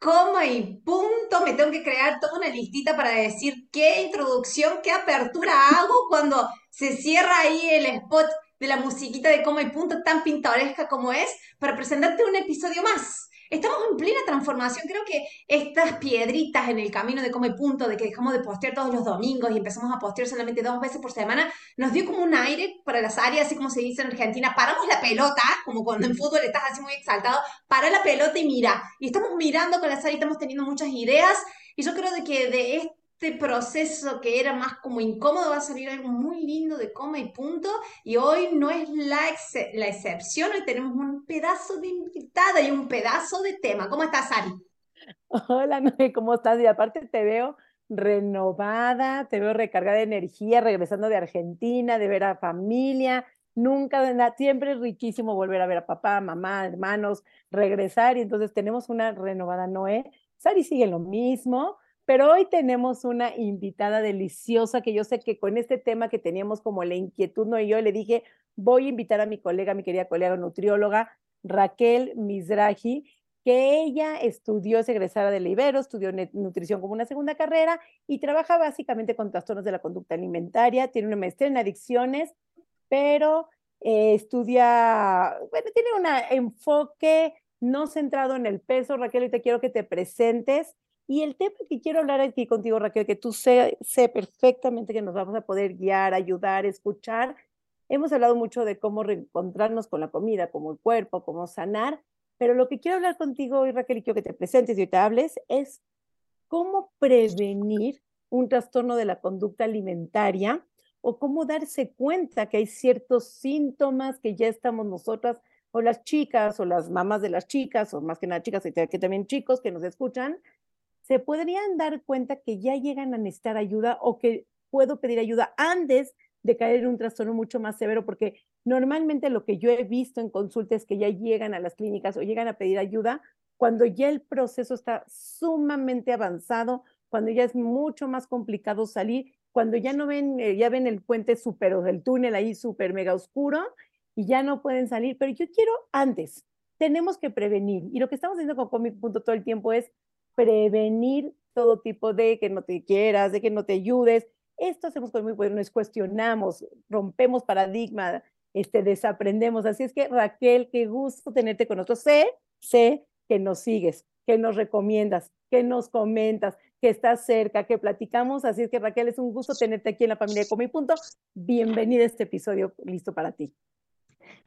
coma y punto, me tengo que crear toda una listita para decir qué introducción, qué apertura hago cuando se cierra ahí el spot de la musiquita de coma y punto tan pintoresca como es, para presentarte un episodio más. Estamos en plena transformación. Creo que estas piedritas en el camino de Come Punto, de que dejamos de postear todos los domingos y empezamos a postear solamente dos veces por semana, nos dio como un aire para las áreas, así como se dice en Argentina. Paramos la pelota, como cuando en fútbol estás así muy exaltado, para la pelota y mira. Y estamos mirando con las áreas, estamos teniendo muchas ideas. Y yo creo de que de este este proceso que era más como incómodo va a salir algo muy lindo de coma y punto. Y hoy no es la, la excepción, hoy tenemos un pedazo de invitada y un pedazo de tema. ¿Cómo estás, Ari? Hola, Noé, ¿cómo estás? Y aparte te veo renovada, te veo recargada de energía, regresando de Argentina, de ver a familia. Nunca, siempre es riquísimo volver a ver a papá, mamá, hermanos, regresar. Y entonces tenemos una renovada Noé. Sari sigue lo mismo, pero hoy tenemos una invitada deliciosa que yo sé que con este tema que teníamos como la inquietud, no y yo le dije, voy a invitar a mi colega, mi querida colega nutrióloga, Raquel Mizrahi, que ella estudió, es egresada de la Ibero, estudió nutrición como una segunda carrera y trabaja básicamente con trastornos de la conducta alimentaria, tiene una maestría en adicciones, pero eh, estudia, bueno, tiene un enfoque no centrado en el peso. Raquel, y te quiero que te presentes y el tema que quiero hablar aquí contigo, Raquel, que tú sé, sé perfectamente que nos vamos a poder guiar, ayudar, escuchar. Hemos hablado mucho de cómo reencontrarnos con la comida, como el cuerpo, cómo sanar, pero lo que quiero hablar contigo hoy, Raquel, y quiero que te presentes y te hables, es cómo prevenir un trastorno de la conducta alimentaria o cómo darse cuenta que hay ciertos síntomas que ya estamos nosotras o las chicas o las mamás de las chicas o más que nada chicas que también chicos que nos escuchan, se podrían dar cuenta que ya llegan a necesitar ayuda o que puedo pedir ayuda antes de caer en un trastorno mucho más severo, porque normalmente lo que yo he visto en consulta es que ya llegan a las clínicas o llegan a pedir ayuda cuando ya el proceso está sumamente avanzado, cuando ya es mucho más complicado salir, cuando ya no ven, eh, ya ven el puente súper o del túnel ahí súper mega oscuro y ya no pueden salir, pero yo quiero antes, tenemos que prevenir. Y lo que estamos haciendo con Comic Punto todo el tiempo es prevenir todo tipo de que no te quieras, de que no te ayudes. Esto hacemos con muy bueno, cuestionamos, rompemos paradigma, este, desaprendemos. Así es que Raquel, qué gusto tenerte con nosotros. Sé, sé que nos sigues, que nos recomiendas, que nos comentas, que estás cerca, que platicamos. Así es que Raquel, es un gusto tenerte aquí en la familia de Comi Punto. Bienvenida a este episodio listo para ti.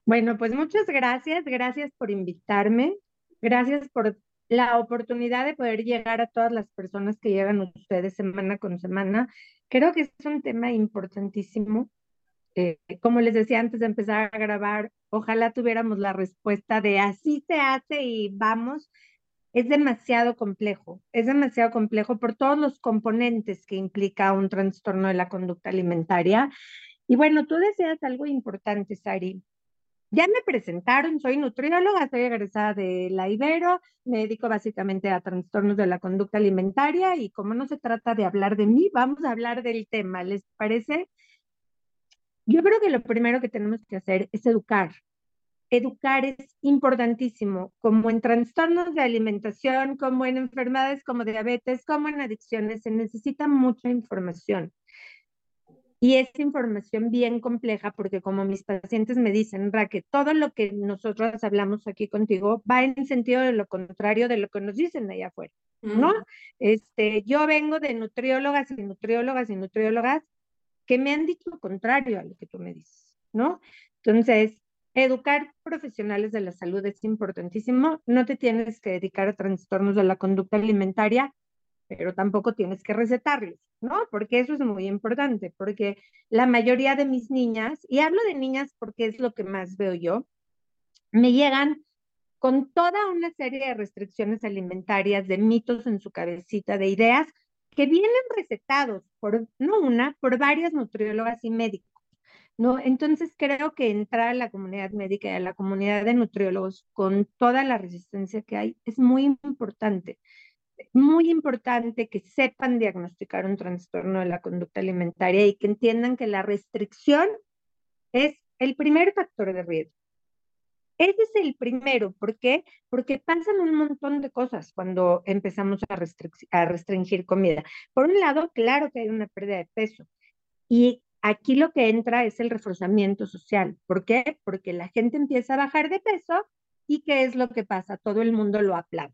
Bueno, pues muchas gracias, gracias por invitarme, gracias por la oportunidad de poder llegar a todas las personas que llegan ustedes semana con semana. Creo que es un tema importantísimo. Eh, como les decía antes de empezar a grabar, ojalá tuviéramos la respuesta de así se hace y vamos. Es demasiado complejo, es demasiado complejo por todos los componentes que implica un trastorno de la conducta alimentaria. Y bueno, tú deseas algo importante, Sari, ya me presentaron, soy nutrióloga, soy egresada de la Ibero, me dedico básicamente a trastornos de la conducta alimentaria y como no se trata de hablar de mí, vamos a hablar del tema, ¿les parece? Yo creo que lo primero que tenemos que hacer es educar. Educar es importantísimo, como en trastornos de alimentación, como en enfermedades como diabetes, como en adicciones, se necesita mucha información. Y es información bien compleja porque como mis pacientes me dicen, Raque, todo lo que nosotros hablamos aquí contigo va en sentido de lo contrario de lo que nos dicen allá afuera, ¿no? Este, yo vengo de nutriólogas y nutriólogas y nutriólogas que me han dicho lo contrario a lo que tú me dices, ¿no? Entonces, educar profesionales de la salud es importantísimo. No te tienes que dedicar a trastornos de la conducta alimentaria pero tampoco tienes que recetarles, ¿no? Porque eso es muy importante, porque la mayoría de mis niñas, y hablo de niñas porque es lo que más veo yo, me llegan con toda una serie de restricciones alimentarias, de mitos en su cabecita, de ideas que vienen recetados por, no una, por varias nutriólogas y médicos. ¿no? Entonces creo que entrar a la comunidad médica y a la comunidad de nutriólogos con toda la resistencia que hay es muy importante. Muy importante que sepan diagnosticar un trastorno de la conducta alimentaria y que entiendan que la restricción es el primer factor de riesgo. Ese es el primero. ¿Por qué? Porque pasan un montón de cosas cuando empezamos a, a restringir comida. Por un lado, claro que hay una pérdida de peso. Y aquí lo que entra es el reforzamiento social. ¿Por qué? Porque la gente empieza a bajar de peso y ¿qué es lo que pasa? Todo el mundo lo aplaude,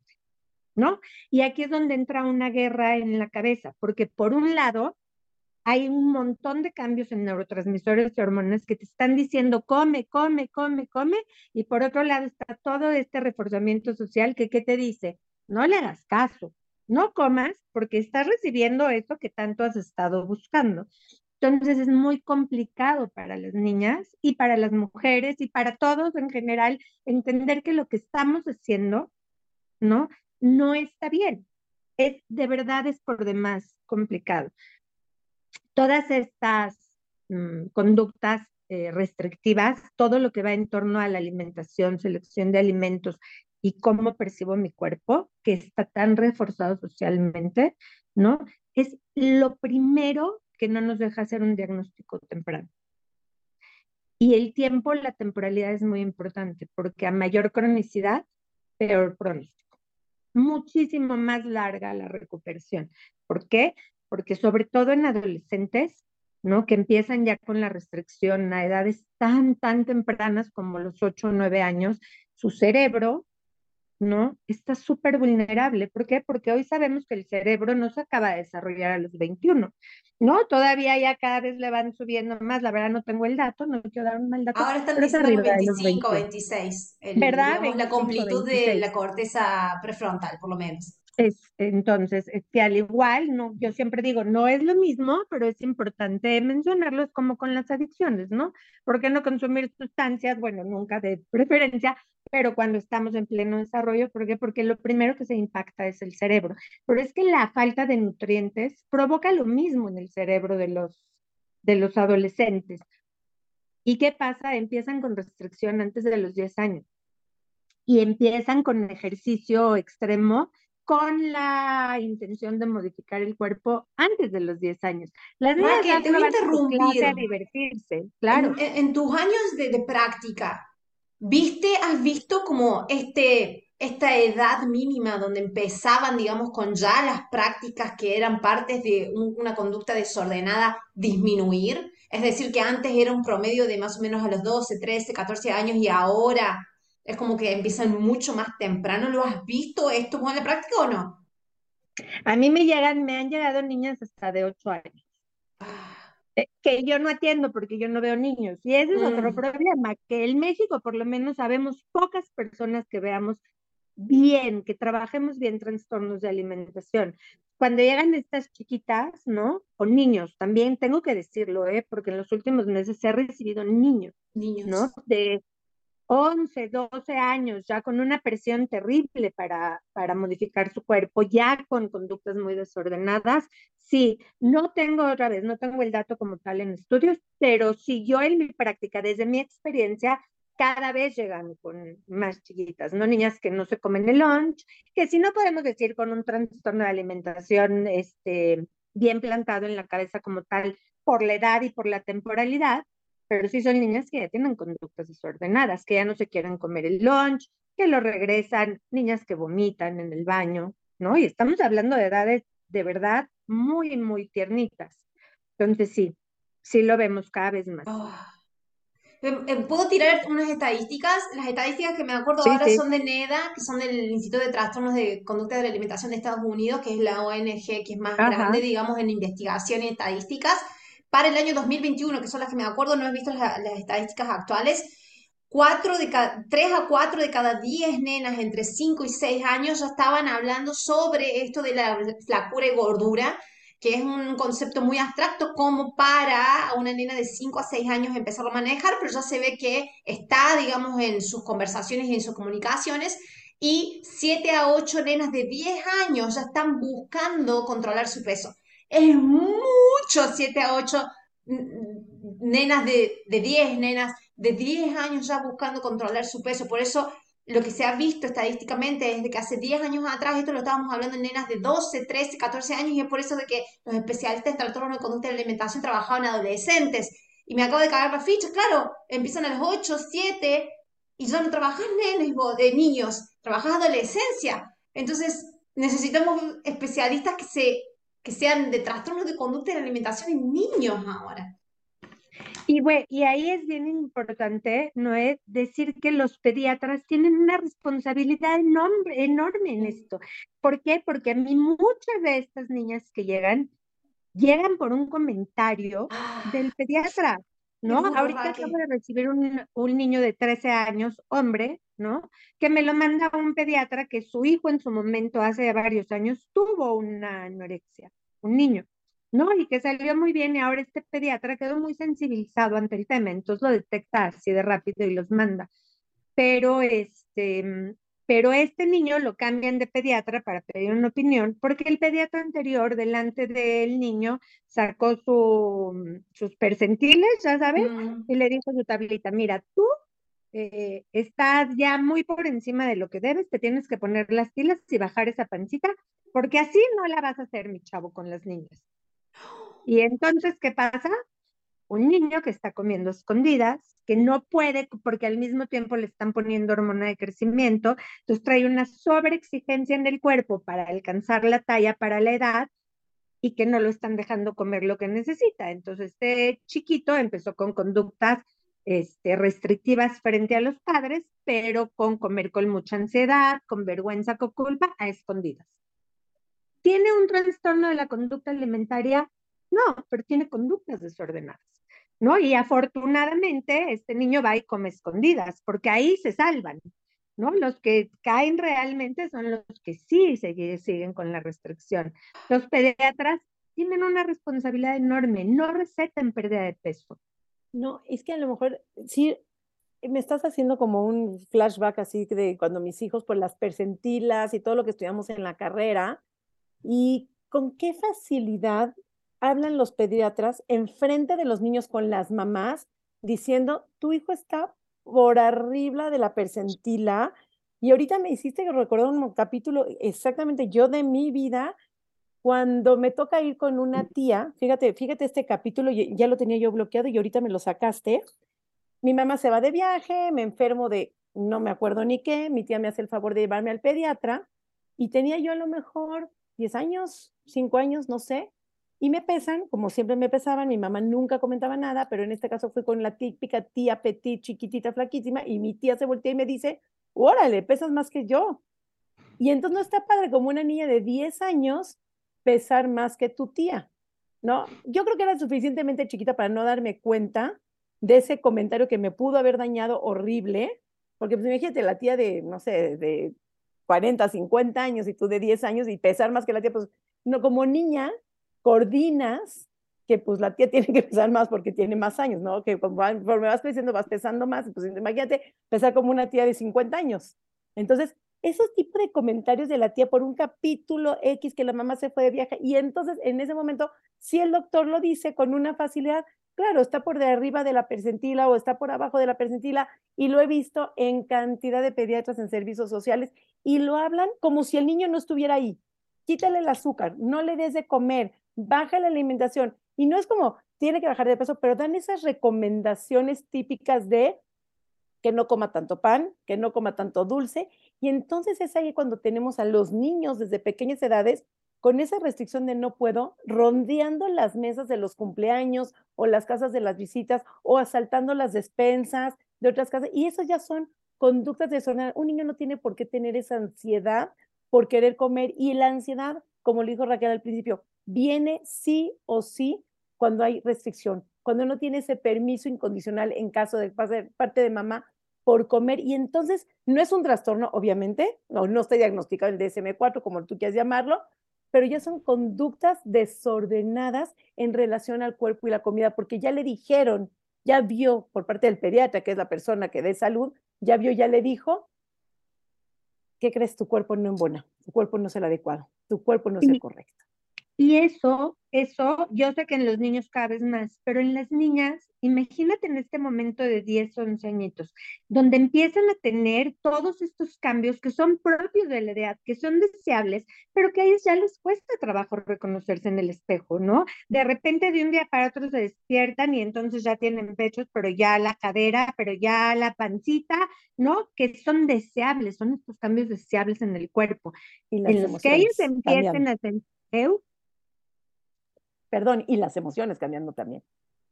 ¿no? Y aquí es donde entra una guerra en la cabeza, porque por un lado hay un montón de cambios en neurotransmisores y hormonas que te están diciendo come, come, come, come, y por otro lado está todo este reforzamiento social que ¿qué te dice? No le hagas caso, no comas porque estás recibiendo eso que tanto has estado buscando. Entonces es muy complicado para las niñas y para las mujeres y para todos en general entender que lo que estamos haciendo, ¿no? No está bien. Es de verdad es por demás complicado todas estas mm, conductas eh, restrictivas, todo lo que va en torno a la alimentación, selección de alimentos y cómo percibo mi cuerpo, que está tan reforzado socialmente, ¿no? Es lo primero que no nos deja hacer un diagnóstico temprano. Y el tiempo, la temporalidad es muy importante, porque a mayor cronicidad, peor pronóstico. Muchísimo más larga la recuperación. ¿Por qué? porque sobre todo en adolescentes, ¿no? Que empiezan ya con la restricción a edades tan, tan tempranas como los 8 o 9 años, su cerebro, ¿no? Está súper vulnerable. ¿Por qué? Porque hoy sabemos que el cerebro no se acaba de desarrollar a los 21, ¿no? Todavía ya cada vez le van subiendo más, la verdad no tengo el dato, no quiero dar un mal dato. Ahora están diciendo 25, 26, ¿verdad? la completud de la corteza prefrontal, por lo menos. Es, entonces, es que al igual, no, yo siempre digo, no es lo mismo, pero es importante mencionarlo, es como con las adicciones, ¿no? ¿Por qué no consumir sustancias? Bueno, nunca de preferencia, pero cuando estamos en pleno desarrollo, ¿por qué? Porque lo primero que se impacta es el cerebro. Pero es que la falta de nutrientes provoca lo mismo en el cerebro de los, de los adolescentes. ¿Y qué pasa? Empiezan con restricción antes de los 10 años y empiezan con ejercicio extremo con la intención de modificar el cuerpo antes de los 10 años. Las niñas ya te voy a interrumpir. A divertirse, claro. En, tus años de, de, práctica, ¿viste, has visto como este, esta edad mínima donde empezaban, digamos, con ya las prácticas que eran partes de una conducta desordenada disminuir? Es decir, que antes era un promedio de más o menos a los 12, 13, 14 años y ahora es como que empiezan mucho más temprano. ¿Lo has visto esto en la práctica o no? A mí me llegan, me han llegado niñas hasta de 8 años. Ah. Eh, que yo no atiendo porque yo no veo niños. Y ese es otro mm. problema, que en México por lo menos sabemos pocas personas que veamos bien, que trabajemos bien trastornos de alimentación. Cuando llegan estas chiquitas, ¿no? O niños, también tengo que decirlo, ¿eh? Porque en los últimos meses se ha recibido niños, niños. ¿no? De 11, 12 años, ya con una presión terrible para, para modificar su cuerpo, ya con conductas muy desordenadas. Sí, no tengo otra vez, no tengo el dato como tal en estudios, pero sí yo en mi práctica, desde mi experiencia, cada vez llegan con más chiquitas, ¿no? Niñas que no se comen el lunch, que si no podemos decir con un trastorno de alimentación este, bien plantado en la cabeza como tal por la edad y por la temporalidad, pero sí son niñas que ya tienen conductas desordenadas, que ya no se quieren comer el lunch, que lo regresan, niñas que vomitan en el baño, ¿no? Y estamos hablando de edades de verdad muy, muy tiernitas. Entonces sí, sí lo vemos cada vez más. Em, ¿Puedo tirar unas estadísticas? Las estadísticas que me acuerdo ahora son de NEDA, que son del Instituto de Trastornos de Conducta de la Alimentación de Estados Unidos, que es la ONG que es más grande, digamos, en investigación y estadísticas para el año 2021, que son las que me acuerdo, no he visto las, estadísticas actuales, cuatro de 3 a 4 de cada 10 nenas entre 5 y 6 años ya estaban hablando sobre esto de la flacura y gordura, que es un concepto muy abstracto como para una nena de 5 a 6 años empezarlo a manejar, pero ya se ve que está, digamos, en sus conversaciones y en sus comunicaciones y 7 a 8 nenas de 10 años ya están buscando controlar su peso. Es mucho 7 a 8 nenas de, de 10, nenas de 10 años ya buscando controlar su peso. Por eso lo que se ha visto estadísticamente es de que hace 10 años atrás, esto lo estábamos hablando en nenas de 12, 13, 14 años, y es por eso de que los especialistas en trastornos de conducta y alimentación trabajaban en adolescentes. Y me acabo de cagar la ficha, claro, empiezan a los 8, 7, y ya no trabajas nenes vos, de niños, trabajas adolescencia. Entonces, necesitamos especialistas que, se, que sean de trastornos de conducta y alimentación en niños ahora. Y, bueno, y ahí es bien importante, ¿no es? Decir que los pediatras tienen una responsabilidad enorme, enorme en esto. ¿Por qué? Porque a mí muchas de estas niñas que llegan, llegan por un comentario del ah, pediatra, ¿no? Ahorita acabo de recibir un, un niño de 13 años, hombre, ¿no? Que me lo manda un pediatra que su hijo en su momento, hace varios años, tuvo una anorexia, un niño. ¿no? Y que salió muy bien y ahora este pediatra quedó muy sensibilizado ante el tema, entonces lo detecta así de rápido y los manda. Pero este, pero este niño lo cambian de pediatra para pedir una opinión, porque el pediatra anterior delante del niño sacó su, sus percentiles, ya sabes, y le dijo a su tablita, mira, tú eh, estás ya muy por encima de lo que debes, te tienes que poner las pilas y bajar esa pancita, porque así no la vas a hacer, mi chavo, con las niñas. Y entonces, ¿qué pasa? Un niño que está comiendo escondidas, que no puede porque al mismo tiempo le están poniendo hormona de crecimiento, entonces trae una sobreexigencia en el cuerpo para alcanzar la talla para la edad y que no lo están dejando comer lo que necesita. Entonces, este chiquito empezó con conductas este, restrictivas frente a los padres, pero con comer con mucha ansiedad, con vergüenza, con culpa, a escondidas. ¿Tiene un trastorno de la conducta alimentaria? No, pero tiene conductas desordenadas, ¿no? Y afortunadamente este niño va y come escondidas, porque ahí se salvan, ¿no? Los que caen realmente son los que sí siguen con la restricción. Los pediatras tienen una responsabilidad enorme, no recetan pérdida de peso. No, es que a lo mejor sí me estás haciendo como un flashback así de cuando mis hijos por las percentilas y todo lo que estudiamos en la carrera, y con qué facilidad hablan los pediatras enfrente de los niños con las mamás diciendo, tu hijo está por arriba de la percentila. Y ahorita me hiciste recordar un capítulo exactamente yo de mi vida, cuando me toca ir con una tía, fíjate, fíjate este capítulo, ya lo tenía yo bloqueado y ahorita me lo sacaste. Mi mamá se va de viaje, me enfermo de no me acuerdo ni qué, mi tía me hace el favor de llevarme al pediatra y tenía yo a lo mejor 10 años, 5 años, no sé, y me pesan, como siempre me pesaban, mi mamá nunca comentaba nada, pero en este caso fue con la típica tía petit, chiquitita, flaquísima, y mi tía se voltea y me dice, órale, pesas más que yo. Y entonces no está padre como una niña de 10 años pesar más que tu tía, ¿no? Yo creo que era suficientemente chiquita para no darme cuenta de ese comentario que me pudo haber dañado horrible, porque pues imagínate, la tía de, no sé, de 40, 50 años y tú de 10 años y pesar más que la tía, pues no, como niña coordinas que pues la tía tiene que pesar más porque tiene más años, ¿no? Que conforme vas creciendo vas pesando más, pues imagínate pesar como una tía de 50 años. Entonces, esos tipos de comentarios de la tía por un capítulo X que la mamá se fue de viaje y entonces en ese momento, si el doctor lo dice con una facilidad, claro, está por de arriba de la percentila o está por abajo de la percentila y lo he visto en cantidad de pediatras en servicios sociales y lo hablan como si el niño no estuviera ahí. Quítale el azúcar, no le des de comer, baja la alimentación. Y no es como tiene que bajar de peso, pero dan esas recomendaciones típicas de que no coma tanto pan, que no coma tanto dulce. Y entonces es ahí cuando tenemos a los niños desde pequeñas edades con esa restricción de no puedo, rondeando las mesas de los cumpleaños o las casas de las visitas o asaltando las despensas de otras casas. Y eso ya son conductas desordenadas. Un niño no tiene por qué tener esa ansiedad por querer comer y la ansiedad, como le dijo Raquel al principio, viene sí o sí cuando hay restricción, cuando no tiene ese permiso incondicional en caso de parte de mamá por comer y entonces no es un trastorno, obviamente, no, no está diagnosticado el DSM4 como tú quieras llamarlo, pero ya son conductas desordenadas en relación al cuerpo y la comida, porque ya le dijeron, ya vio por parte del pediatra, que es la persona que dé salud, ya vio, ya le dijo, ¿qué crees? Tu cuerpo no embona, tu cuerpo no es el adecuado, tu cuerpo no es el correcto. Y eso, eso, yo sé que en los niños cada vez más, pero en las niñas, imagínate en este momento de 10, 11 añitos, donde empiezan a tener todos estos cambios que son propios de la edad, que son deseables, pero que a ellos ya les cuesta trabajo reconocerse en el espejo, ¿no? De repente de un día para otro se despiertan y entonces ya tienen pechos, pero ya la cadera, pero ya la pancita, ¿no? Que son deseables, son estos cambios deseables en el cuerpo. Y en los que ellos empiecen a sentir, perdón, y las emociones cambiando también.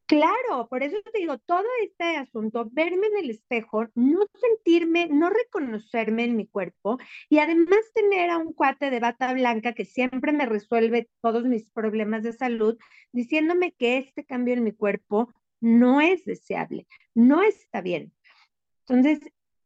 Claro, por eso te digo, todo este asunto, verme en el espejo, no sentirme, no reconocerme en mi cuerpo y además tener a un cuate de bata blanca que siempre me resuelve todos mis problemas de salud, diciéndome que este cambio en mi cuerpo no es deseable, no está bien. Entonces,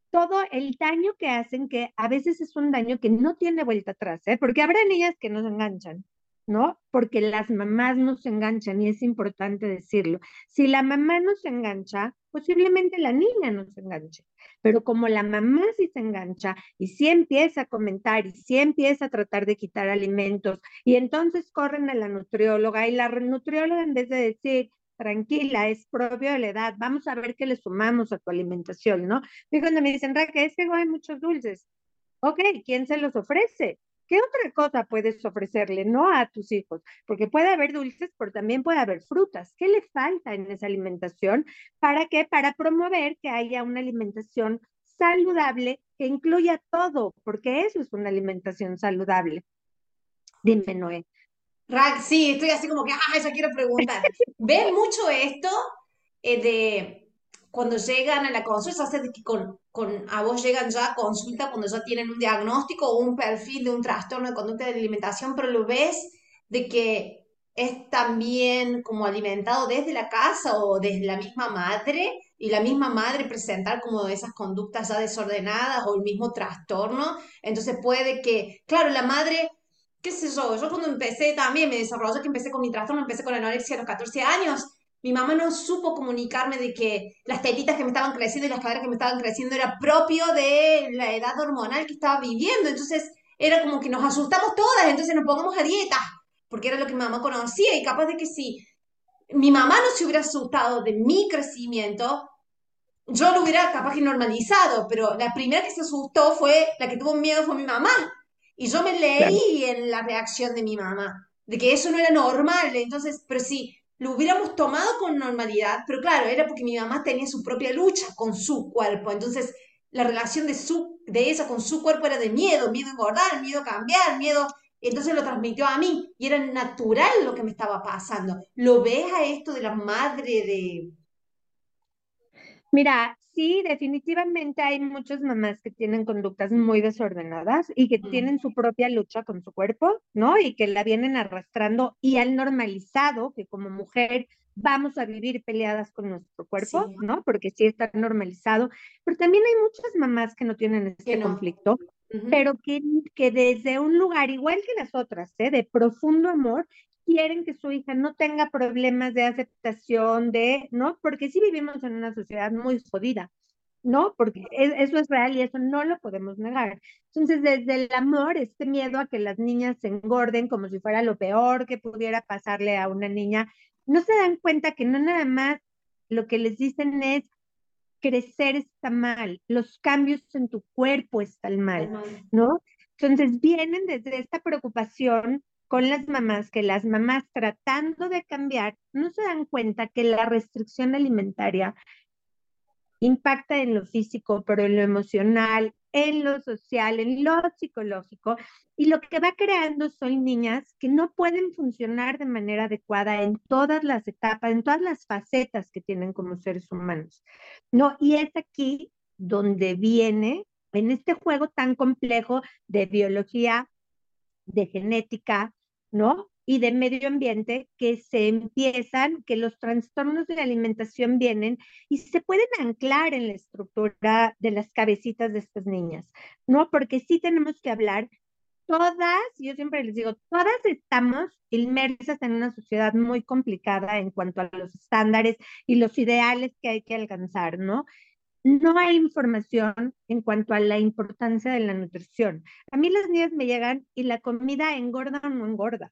todo el daño que hacen, que a veces es un daño que no tiene vuelta atrás, ¿eh? porque habrá niñas que no se enganchan, ¿no? Porque las mamás no se enganchan y es importante decirlo. Si la mamá no se engancha, posiblemente la niña no se enganche. Pero como la mamá sí se engancha y sí empieza a comentar y sí empieza a tratar de quitar alimentos y entonces corren a la nutrióloga y la nutrióloga en vez de decir, tranquila, es propio de la edad, vamos a ver qué le sumamos a tu alimentación, ¿no? Y cuando me dicen, Raquel, es que hay muchos dulces. Ok, ¿quién se los ofrece? ¿Qué otra cosa puedes ofrecerle, no a tus hijos? Porque puede haber dulces, pero también puede haber frutas. ¿Qué le falta en esa alimentación? ¿Para qué? Para promover que haya una alimentación saludable que incluya todo, porque eso es una alimentación saludable. Dime, Noé. Rack, sí, estoy así como que, ah, eso quiero preguntar. ¿Ves mucho esto eh, de cuando llegan a la consulta, hace que con, con, a vos llegan ya a consulta cuando ya tienen un diagnóstico o un perfil de un trastorno de conducta de alimentación, pero lo ves de que es también como alimentado desde la casa o desde la misma madre y la misma madre presentar como esas conductas ya desordenadas o el mismo trastorno. Entonces puede que, claro, la madre, qué sé yo, yo cuando empecé también me desarrollé que empecé con mi trastorno, empecé con anorexia a los 14 años mi mamá no supo comunicarme de que las tetitas que me estaban creciendo y las caderas que me estaban creciendo era propio de la edad hormonal que estaba viviendo. Entonces era como que nos asustamos todas, entonces nos pongamos a dieta, porque era lo que mi mamá conocía y capaz de que si mi mamá no se hubiera asustado de mi crecimiento, yo lo hubiera capaz que normalizado, pero la primera que se asustó fue, la que tuvo miedo fue mi mamá. Y yo me leí en la reacción de mi mamá, de que eso no era normal. Entonces, pero sí, lo hubiéramos tomado con normalidad, pero claro, era porque mi mamá tenía su propia lucha con su cuerpo, entonces la relación de, su, de esa con su cuerpo era de miedo, miedo a engordar, miedo a cambiar, miedo, entonces lo transmitió a mí y era natural lo que me estaba pasando. ¿Lo ves a esto de la madre de... Mira, sí, definitivamente hay muchas mamás que tienen conductas muy desordenadas y que tienen su propia lucha con su cuerpo, ¿no? Y que la vienen arrastrando y han normalizado que como mujer vamos a vivir peleadas con nuestro cuerpo, ¿no? Porque sí está normalizado, pero también hay muchas mamás que no tienen este conflicto, pero que, que desde un lugar igual que las otras, ¿eh? de profundo amor, quieren que su hija no tenga problemas de aceptación, de, ¿no? Porque sí vivimos en una sociedad muy jodida, ¿no? Porque eso es real y eso no lo podemos negar. Entonces, desde el amor, este miedo a que las niñas se engorden como si fuera lo peor que pudiera pasarle a una niña, no se dan cuenta que no nada más lo que les dicen es crecer está mal, los cambios en tu cuerpo están mal, ¿no? Entonces vienen desde esta preocupación con las mamás, que las mamás tratando de cambiar no se dan cuenta que la restricción alimentaria impacta en lo físico, pero en lo emocional, en lo social, en lo psicológico, y lo que va creando son niñas que no pueden funcionar de manera adecuada en todas las etapas, en todas las facetas que tienen como seres humanos. No, y es aquí donde viene en este juego tan complejo de biología, de genética, ¿no? Y de medio ambiente que se empiezan, que los trastornos de la alimentación vienen y se pueden anclar en la estructura de las cabecitas de estas niñas, ¿no? Porque sí tenemos que hablar, todas, yo siempre les digo, todas estamos inmersas en una sociedad muy complicada en cuanto a los estándares y los ideales que hay que alcanzar, ¿no? No hay información en cuanto a la importancia de la nutrición. A mí las niñas me llegan y la comida engorda o no engorda.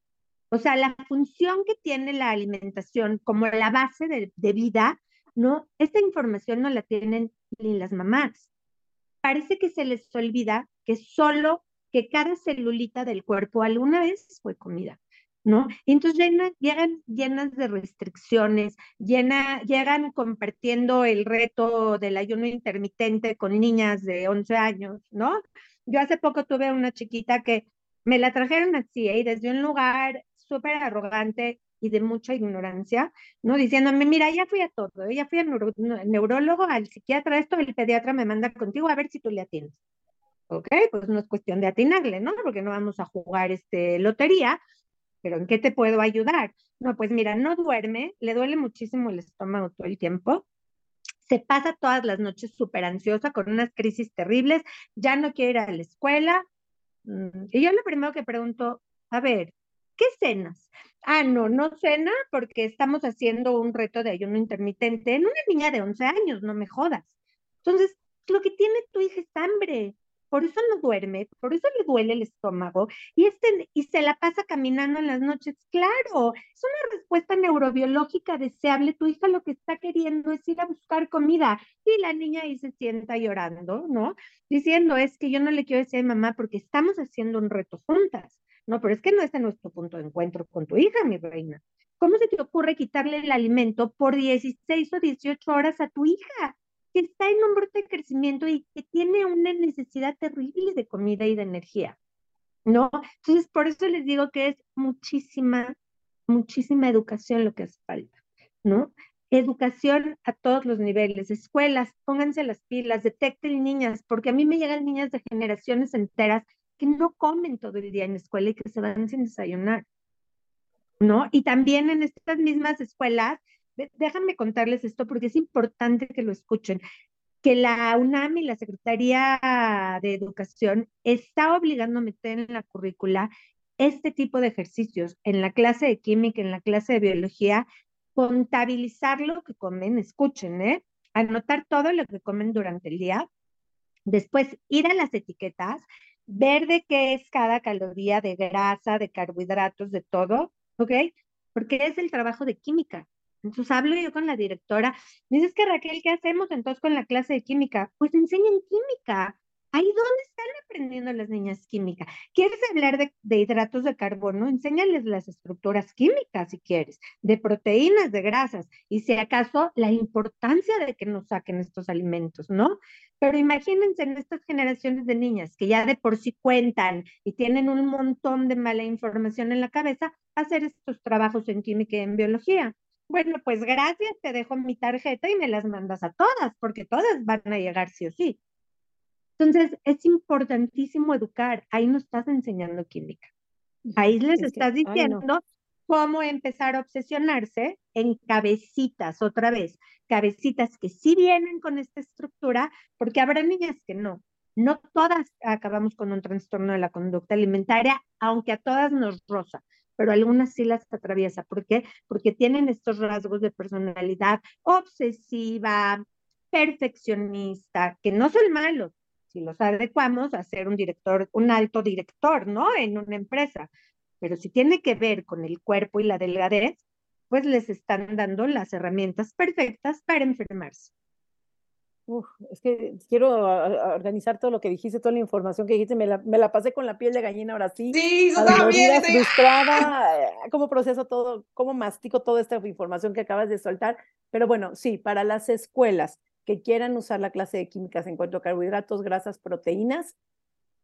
O sea, la función que tiene la alimentación como la base de, vida, ¿no? Esta información no la tienen ni las mamás. Parece que se les olvida que solo que cada celulita del cuerpo alguna vez fue comida. ¿No? Y entonces llegan, llenas de restricciones, llena, llegan compartiendo el reto del ayuno intermitente con niñas de 11 años, ¿no? Yo hace poco tuve una chiquita que me la trajeron así, ¿eh? desde un lugar súper arrogante y de mucha ignorancia, ¿no? Diciéndome, mira, ya fui a todo, ¿eh? ya fui al neurólogo, al psiquiatra, esto, el pediatra me manda contigo a ver si tú le atiendes. Ok, pues no es cuestión de atinarle, ¿no? Porque no vamos a jugar este lotería, pero ¿en qué te puedo ayudar? No, pues mira, no duerme, le duele muchísimo el estómago todo el tiempo, se pasa todas las noches súper ansiosa con unas crisis terribles, ya no quiere ir a la escuela. Mm, y yo lo primero que pregunto, a ver, ¿qué cenas? Ah, no, no cena porque estamos haciendo un reto de ayuno intermitente en una niña de 11 años, no me jodas. Entonces, lo que tiene tu hija es hambre por eso no duerme, por eso le duele el estómago y, este, y se la pasa caminando en las noches. Claro, es una respuesta neurobiológica deseable. Tu hija lo que está queriendo es ir a buscar comida y la niña ahí se sienta llorando, ¿no? Diciendo, es que yo no le quiero decir a mamá porque estamos haciendo un reto juntas. No, pero es que no es nuestro punto de encuentro con tu hija, mi reina. ¿Cómo se te ocurre quitarle el alimento por 16 o 18 horas a tu hija? Que está en un brote de crecimiento y que tiene una necesidad terrible de comida y de energía, ¿no? Entonces, por eso les digo que es muchísima, muchísima educación lo que hace falta, ¿no? Educación a todos los niveles, escuelas, pónganse las pilas, detecten niñas, porque a mí me llegan niñas de generaciones enteras que no comen todo el día en escuela y que se van sin desayunar, ¿no? Y también en estas mismas escuelas déjenme contarles esto porque es importante que lo escuchen, que la UNAM y la Secretaría de Educación está obligando a meter en la currícula este tipo de ejercicios en la clase de química, en la clase de biología, contabilizar lo que comen, escuchen, ¿eh? Anotar todo lo que comen durante el día, después ir a las etiquetas, ver de qué es cada caloría de grasa, de carbohidratos, de todo, ¿ok? Porque es el trabajo de química. Entonces hablo yo con la directora, me dices que Raquel, ¿qué hacemos entonces con la clase de química? Pues enseñan química. Ahí donde están aprendiendo las niñas química. ¿Quieres hablar de, de, hidratos de carbono? Enséñales las estructuras químicas si quieres, de proteínas, de grasas, y si acaso la importancia de que nos saquen estos alimentos, ¿no? Pero imagínense en estas generaciones de niñas que ya de por sí cuentan y tienen un montón de mala información en la cabeza, hacer estos trabajos en química y en biología. Bueno, pues gracias, te dejo mi tarjeta y me las mandas a todas, porque todas van a llegar sí o sí. Entonces, es importantísimo educar. Ahí no estás enseñando química. Ahí les estás diciendo cómo empezar a obsesionarse en cabecitas, otra vez, cabecitas que sí vienen con esta estructura, porque habrá niñas que no. No todas acabamos con un trastorno de la conducta alimentaria, aunque a todas nos roza pero algunas sí las atraviesa. ¿Por qué? Porque tienen estos rasgos de personalidad obsesiva, perfeccionista, que no son malos si los adecuamos a ser un director, un alto director, ¿no? En una empresa. Pero si tiene que ver con el cuerpo y la delgadez, pues les están dando las herramientas perfectas para enfermarse. Uf, es que quiero organizar todo lo que dijiste, toda la información que dijiste, me la, me la pasé con la piel de gallina ahora sí. Sí, yo también. frustrada, eh, cómo proceso todo, cómo mastico toda esta información que acabas de soltar. Pero bueno, sí, para las escuelas que quieran usar la clase de químicas en cuanto a carbohidratos, grasas, proteínas,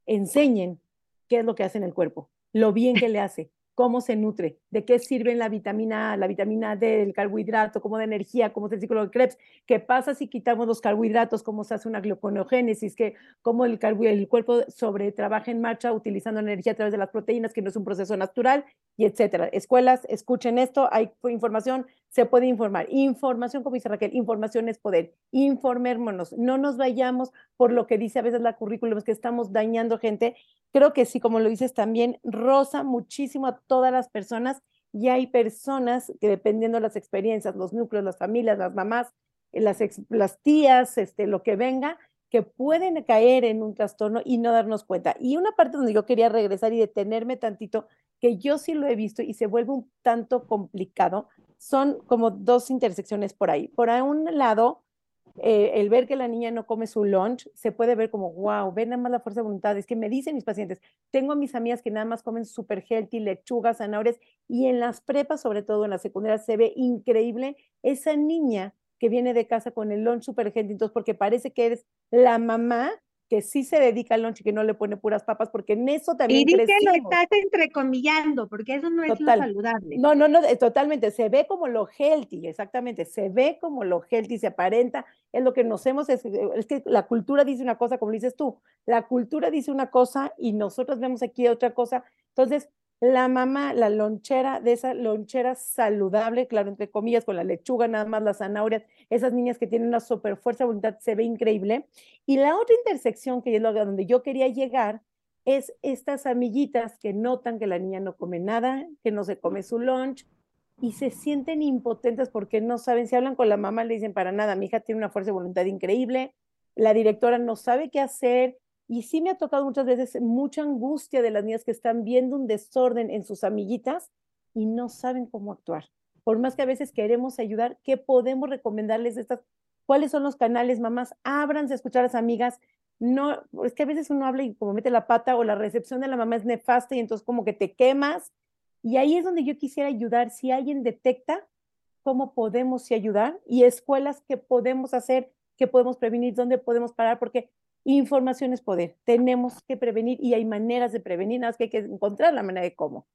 enseñen qué es lo que hace en el cuerpo, lo bien que le hace, cómo se nutre, de qué sirven la vitamina A, la vitamina D, el carbohidrato, cómo de energía, cómo es el ciclo de Krebs, qué pasa si quitamos los carbohidratos, cómo se hace una gluconeogénesis, que cómo el, el cuerpo sobre trabaja en marcha utilizando energía a través de las proteínas, que no es un proceso natural, y etcétera. Escuelas, escuchen esto, hay información, se puede informar. Información, como dice Raquel, información es poder. Informémonos, no nos vayamos por lo que dice a veces la currículum, es que estamos dañando gente. Creo que sí, como lo dices también, rosa muchísimo a todas las personas y hay personas que dependiendo de las experiencias, los núcleos, las familias, las mamás, las, las tías, este, lo que venga, que pueden caer en un trastorno y no darnos cuenta. Y una parte donde yo quería regresar y detenerme tantito, que yo sí lo he visto y se vuelve un tanto complicado, son como dos intersecciones por ahí. Por un lado, eh, el ver que la niña no come su lunch, se puede ver como, wow, ven nada más la fuerza de voluntad. Es que me dicen mis pacientes, tengo a mis amigas que nada más comen super healthy, lechugas, zanahorias, y en las prepas, sobre todo en la secundaria, se ve increíble esa niña que viene de casa con el lunch super healthy, entonces porque parece que eres la mamá que sí se dedica al lunch y que no le pone puras papas, porque en eso también Y di que lo estás entrecomillando, porque eso no es lo saludable. No, no, no, totalmente, se ve como lo healthy, exactamente, se ve como lo healthy, se aparenta, es lo que nos hemos, es, es que la cultura dice una cosa, como dices tú, la cultura dice una cosa y nosotros vemos aquí otra cosa, entonces la mamá, la lonchera de esa lonchera saludable, claro, entre comillas, con la lechuga, nada más las zanahorias, esas niñas que tienen una super fuerza voluntad, se ve increíble. Y la otra intersección que es lo donde yo quería llegar es estas amiguitas que notan que la niña no come nada, que no se come su lunch y se sienten impotentes porque no saben, si hablan con la mamá le dicen para nada, mi hija tiene una fuerza de voluntad increíble, la directora no sabe qué hacer, y sí me ha tocado muchas veces mucha angustia de las niñas que están viendo un desorden en sus amiguitas y no saben cómo actuar. Por más que a veces queremos ayudar, ¿qué podemos recomendarles estas? ¿Cuáles son los canales, mamás? Ábranse a escuchar a las amigas. No, es que a veces uno habla y como mete la pata o la recepción de la mamá es nefasta y entonces como que te quemas. Y ahí es donde yo quisiera ayudar. Si alguien detecta, ¿cómo podemos ayudar? Y escuelas que podemos hacer, que podemos prevenir, dónde podemos parar, porque Información es poder. Tenemos que prevenir y hay maneras de prevenir, nada más que hay que encontrar la manera de cómo.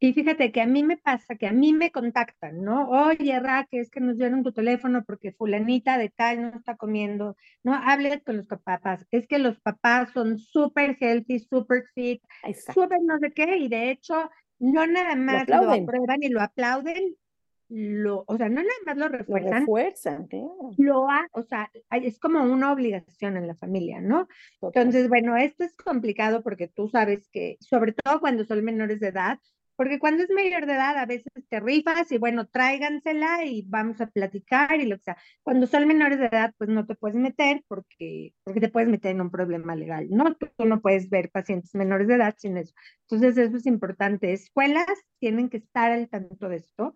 Y fíjate que a mí me pasa que a mí me contactan, ¿no? Oye, Raquel, es que nos dieron tu teléfono porque fulanita de tal no está comiendo. No, hables con los papás. Es que los papás son súper healthy, súper fit, súper no sé qué, y de hecho no nada más lo, lo aprueban y lo aplauden, lo, o sea, no nada más lo refuerzan. Lo refuerzan, Lo o sea, es como una obligación en la familia, ¿no? Entonces, bueno, esto es complicado porque tú sabes que, sobre todo cuando son menores de edad, porque cuando es mayor de edad a veces te rifas y bueno, tráigansela y vamos a platicar y lo que sea. Cuando son menores de edad, pues no te puedes meter porque, porque te puedes meter en un problema legal, ¿no? Tú no puedes ver pacientes menores de edad sin eso. Entonces, eso es importante. Escuelas tienen que estar al tanto de esto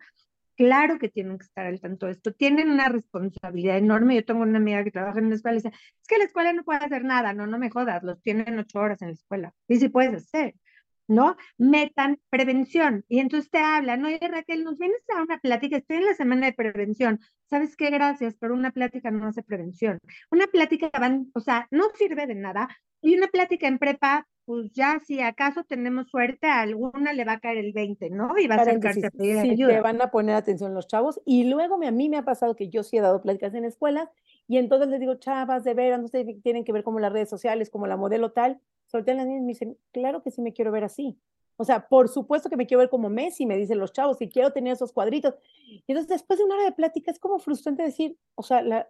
Claro que tienen que estar al tanto de esto, tienen una responsabilidad enorme. Yo tengo una amiga que trabaja en una escuela y dice, es que la escuela no puede hacer nada, no, no me jodas, los tienen ocho horas en la escuela. Y si puedes hacer, ¿no? Metan prevención. Y entonces te hablan, oye Raquel, nos vienes a una plática, estoy en la semana de prevención. ¿Sabes qué? Gracias, pero una plática no hace prevención. Una plática van, o sea, no sirve de nada. Y una plática en prepa pues ya si acaso tenemos suerte, a alguna le va a caer el 20, ¿no? Y va a acercarse a pedir sí, te van a poner atención los chavos. Y luego a mí me ha pasado que yo sí he dado pláticas en escuelas y entonces les digo, chavas, de veras, ustedes tienen que ver como las redes sociales, como la modelo tal. Soltean las niñas y me dicen, claro que sí me quiero ver así. O sea, por supuesto que me quiero ver como Messi, me dicen los chavos, y quiero tener esos cuadritos. Y entonces después de una hora de plática es como frustrante decir, o sea, la,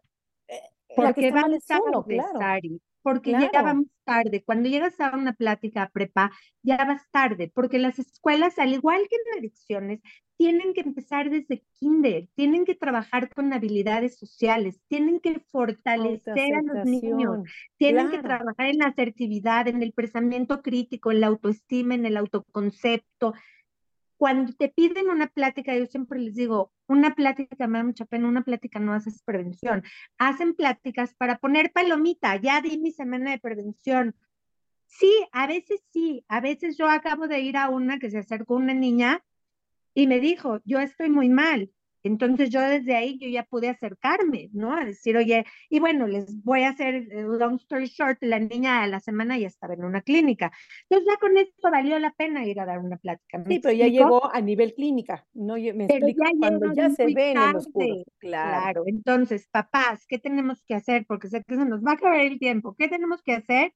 eh, la que está mal es uno, claro porque ya vamos tarde. Cuando llegas a una plática prepa, ya vas tarde, porque las escuelas, al igual que en elecciones, tienen que empezar desde kinder, tienen que trabajar con habilidades sociales, tienen que fortalecer a los niños, tienen que trabajar en la asertividad, en el pensamiento crítico, en la autoestima, en el autoconcepto, cuando te piden una plática, yo siempre les digo, una plática me da mucha pena, una plática no haces prevención. Hacen pláticas para poner palomita, ya di mi semana de prevención. Sí, a veces sí, a veces yo acabo de ir a una que se acercó una niña y me dijo, yo estoy muy mal, entonces yo desde ahí yo ya pude acercarme, ¿no? A decir, oye, y bueno, les voy a hacer eh, long story short, la niña a la semana ya estaba en una clínica. Entonces ya con esto valió la pena ir a dar una plática. Sí, pero ya llegó a nivel clínica, ¿no? Me pero ya cuando ya se ve en oscuro. Claro. claro. Entonces, papás, ¿qué tenemos que hacer? Porque sé que se nos va a acabar el tiempo. ¿Qué tenemos que hacer?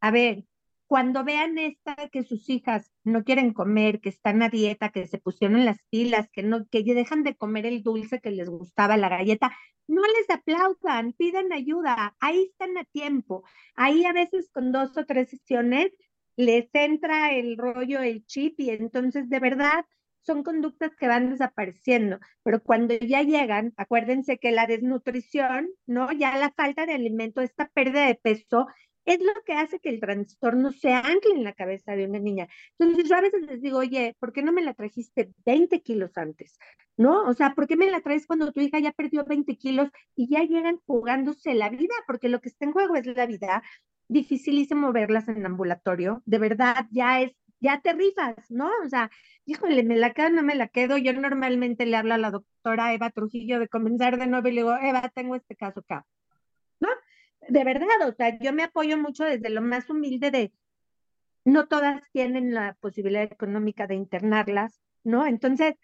A ver, cuando vean esta que sus hijas no quieren comer, que están a dieta, que se pusieron las pilas, que no, que dejan de comer el dulce que les gustaba, la galleta, no les aplaudan, pidan ayuda, ahí están a tiempo. Ahí a veces con dos o tres sesiones les entra el rollo, el chip, y entonces de verdad son conductas que van desapareciendo, pero cuando ya llegan, acuérdense que la desnutrición, ¿no? Ya la falta de alimento, esta pérdida de peso, es lo que hace que el trastorno se ancle en la cabeza de una niña. Entonces yo a veces les digo, oye, ¿por qué no me la trajiste 20 kilos antes? ¿No? O sea, ¿por qué me la traes cuando tu hija ya perdió 20 kilos y ya llegan jugándose la vida? Porque lo que está en juego es la vida. Dificilísimo verlas en ambulatorio. De verdad, ya es, ya te rifas, ¿no? O sea, híjole, me la quedo, no me la quedo. Yo normalmente le hablo a la doctora Eva Trujillo de comenzar de nuevo y le digo, Eva, tengo este caso acá de verdad, o sea, yo me apoyo mucho desde lo más humilde de, no todas tienen la posibilidad económica de internarlas, ¿no? Entonces,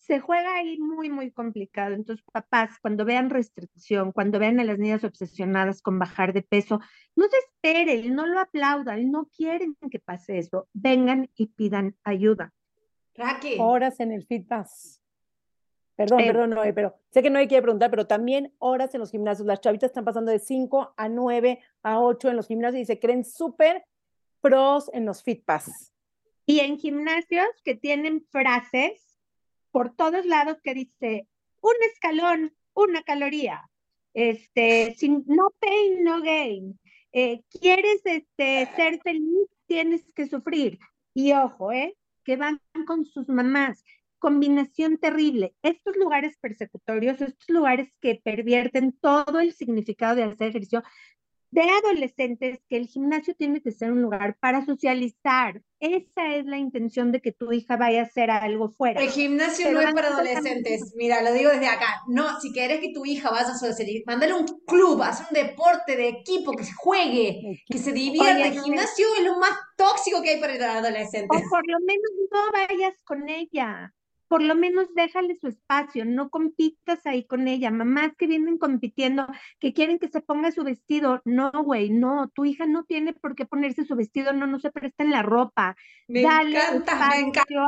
se juega ahí muy, muy complicado. Entonces, papás, cuando vean restricción, cuando vean a las niñas obsesionadas con bajar de peso, no se esperen, no lo aplaudan, no quieren que pase eso. Vengan y pidan ayuda. Raquel. Horas en el feedback. Perdón, perdón, Noé, pero sé que no hay que preguntar, pero también horas en los gimnasios. Las chavitas están pasando de 5 a 9 a 8 en los gimnasios y se creen súper pros en los fitpass. Y en gimnasios que tienen frases por todos lados que dice un escalón, una caloría. Este, sin, no pain, no gain. Eh, quieres este, ser feliz, tienes que sufrir. Y ojo, ¿eh? que van con sus mamás combinación terrible. Estos lugares persecutorios, estos lugares que pervierten todo el significado de hacer ejercicio, de adolescentes que el gimnasio tiene que ser un lugar para socializar. Esa es la intención de que tu hija vaya a hacer algo fuera. El gimnasio no es para adolescentes. Mira, lo digo desde acá. No, si quieres que tu hija vaya a socializar, mándale un club, haz un deporte de equipo, que se juegue, que se divierta. el gimnasio es lo más tóxico que hay para el adolescente. O por lo menos no vayas con ella por lo menos déjale su espacio, no compitas ahí con ella. Mamás que vienen compitiendo, que quieren que se ponga su vestido. No, güey, no, tu hija no tiene por qué ponerse su vestido, no, no se presta en la ropa. Me encanta, me encanta,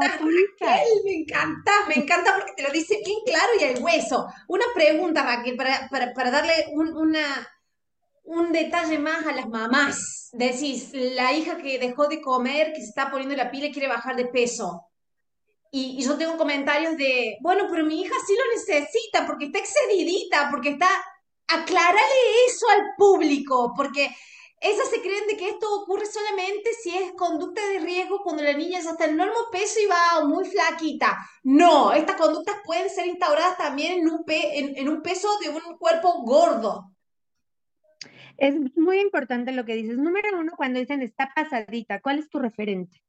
me encanta, me encanta porque te lo dice bien claro y el hueso. Una pregunta, Raquel, para, para, para darle un, una, un detalle más a las mamás. Decís, la hija que dejó de comer, que se está poniendo la pila y quiere bajar de peso y, yo tengo comentarios de, bueno, pero mi hija sí lo necesita porque está excedidita, porque está... Aclárale eso al público, porque esas se creen de que esto ocurre solamente si es conducta de riesgo cuando la niña ya está en normal peso y va muy flaquita. No, estas conductas pueden ser instauradas también en un, en un peso de un cuerpo gordo. Es muy importante lo que dices. Número uno, cuando dicen está pasadita, ¿cuál es tu referente?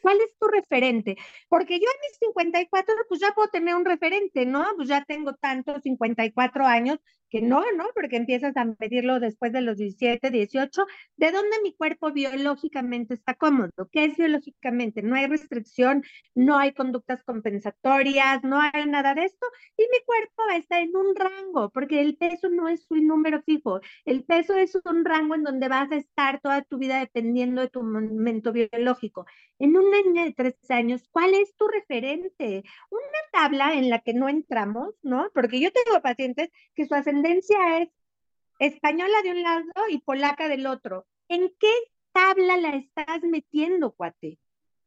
¿Cuál es tu referente? Porque yo en mis 54, pues ya puedo tener un referente, ¿no? Pues ya tengo tantos 54 años que no, ¿no? Porque empiezas a medirlo después de los 17, 18, ¿de dónde mi cuerpo biológicamente está cómodo? ¿Qué es biológicamente? No hay restricción, no hay conductas compensatorias, no hay nada de esto, y mi cuerpo está en un rango, porque el peso no es un número fijo, el peso es un rango en donde vas a estar toda tu vida dependiendo de tu momento biológico. En una niña de tres años, ¿cuál es tu referente? Una tabla en la que no entramos, ¿no? Porque yo tengo pacientes que su ascendencia es española de un lado y polaca del otro. ¿En qué tabla la estás metiendo, cuate?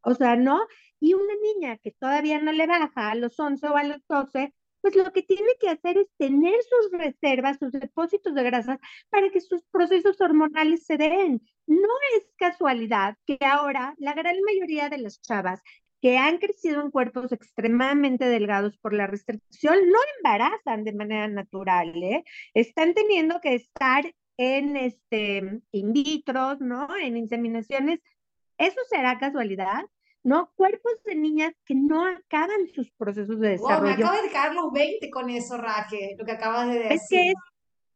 O sea, ¿no? Y una niña que todavía no le baja a los 11 o a los 12, pues lo que tiene que hacer es tener sus reservas, sus depósitos de grasas para que sus procesos hormonales se den. No es casualidad que ahora la gran mayoría de las chavas que han crecido en cuerpos extremadamente delgados por la restricción no embarazan de manera natural, ¿eh? Están teniendo que estar en este in vitro, ¿no? En inseminaciones. ¿Eso será casualidad? ¿No? Cuerpos de niñas que no acaban sus procesos de desarrollo. me acaba de caer los 20 con eso, Raquel, lo que acabas de decir. Es que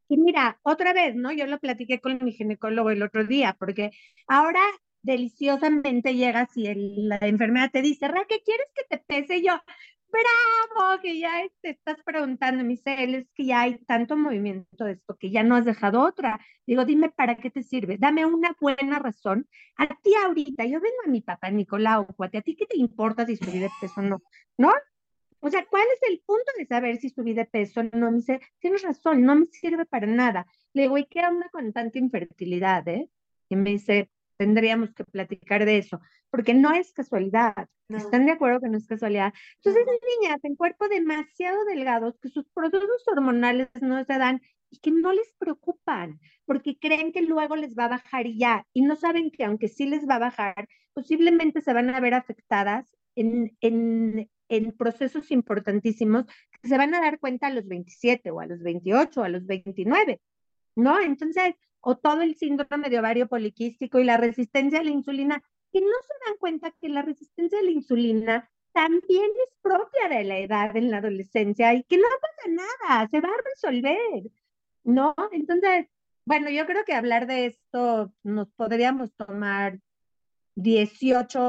y mira, otra vez, ¿no? Yo lo platiqué con mi ginecólogo el otro día, porque ahora deliciosamente llegas y la enfermera te dice, Raquel, ¿quieres que te pese? yo, bravo, que ya te estás preguntando, me dice, es que ya hay tanto movimiento de esto que ya no has dejado otra. Digo, dime para qué te sirve, dame una buena razón. A ti ahorita, yo vengo a mi papá Nicolau, cuate, ¿a ti qué te importa si subí de peso o no? ¿No? O sea, ¿cuál es el punto de saber si subí de peso? No me dice, tienes razón, no me sirve para nada. Le digo, ¿y qué onda con tanta infertilidad, eh? Y me dice, tendríamos que platicar de eso, porque no es casualidad. ¿Están de acuerdo que no es casualidad? Entonces, niñas en cuerpo demasiado delgados, que sus procesos hormonales no se dan y que no les preocupan, porque creen que luego les va a bajar y ya, y no saben que aunque sí les va a bajar, posiblemente se van a ver afectadas en, en, en procesos importantísimos que se van a dar cuenta a los 27 o a los 28 o a los 29, ¿no? Entonces, o todo el síndrome de ovario poliquístico y la resistencia a la insulina, que no se dan cuenta que la resistencia a la insulina también es propia de la edad en la adolescencia y que no pasa nada, se va a resolver, ¿no? Entonces, bueno, yo creo que hablar de esto nos podríamos tomar 18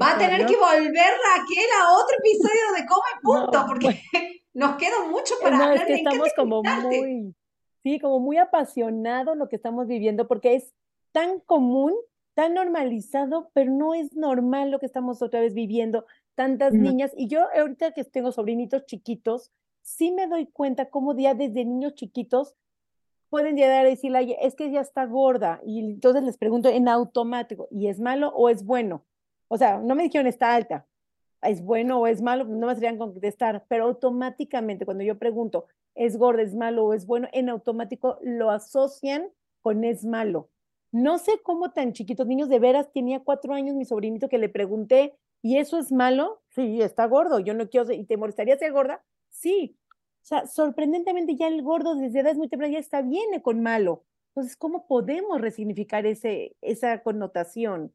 Va a tener que volver Raquel a otro episodio de Come Punto, porque nos queda mucho para no, hablar. Es que estamos como muy, sí, como muy apasionados lo que estamos viviendo, porque es tan común, tan normalizado, pero no es normal lo que estamos otra vez viviendo, tantas niñas. Y yo ahorita que tengo sobrinitos chiquitos, sí me doy cuenta cómo ya desde niños chiquitos pueden llegar a decirle, es que ya está gorda, y entonces les pregunto en automático, ¿y es malo o es bueno? O sea, no me dijeron está alta, es bueno o es malo, no me sabrían contestar, pero automáticamente cuando yo pregunto, ¿es gorda, es malo o es bueno? En automático lo asocian con es malo. No sé cómo tan chiquitos niños, de veras, tenía cuatro años mi sobrinito que le pregunté, ¿y eso es malo? Sí, está gordo, yo no quiero, ¿y te molestaría ser gorda? Sí, o sea, sorprendentemente ya el gordo desde edad muy temprana ya está bien con malo. Entonces, ¿cómo podemos resignificar ese, esa connotación?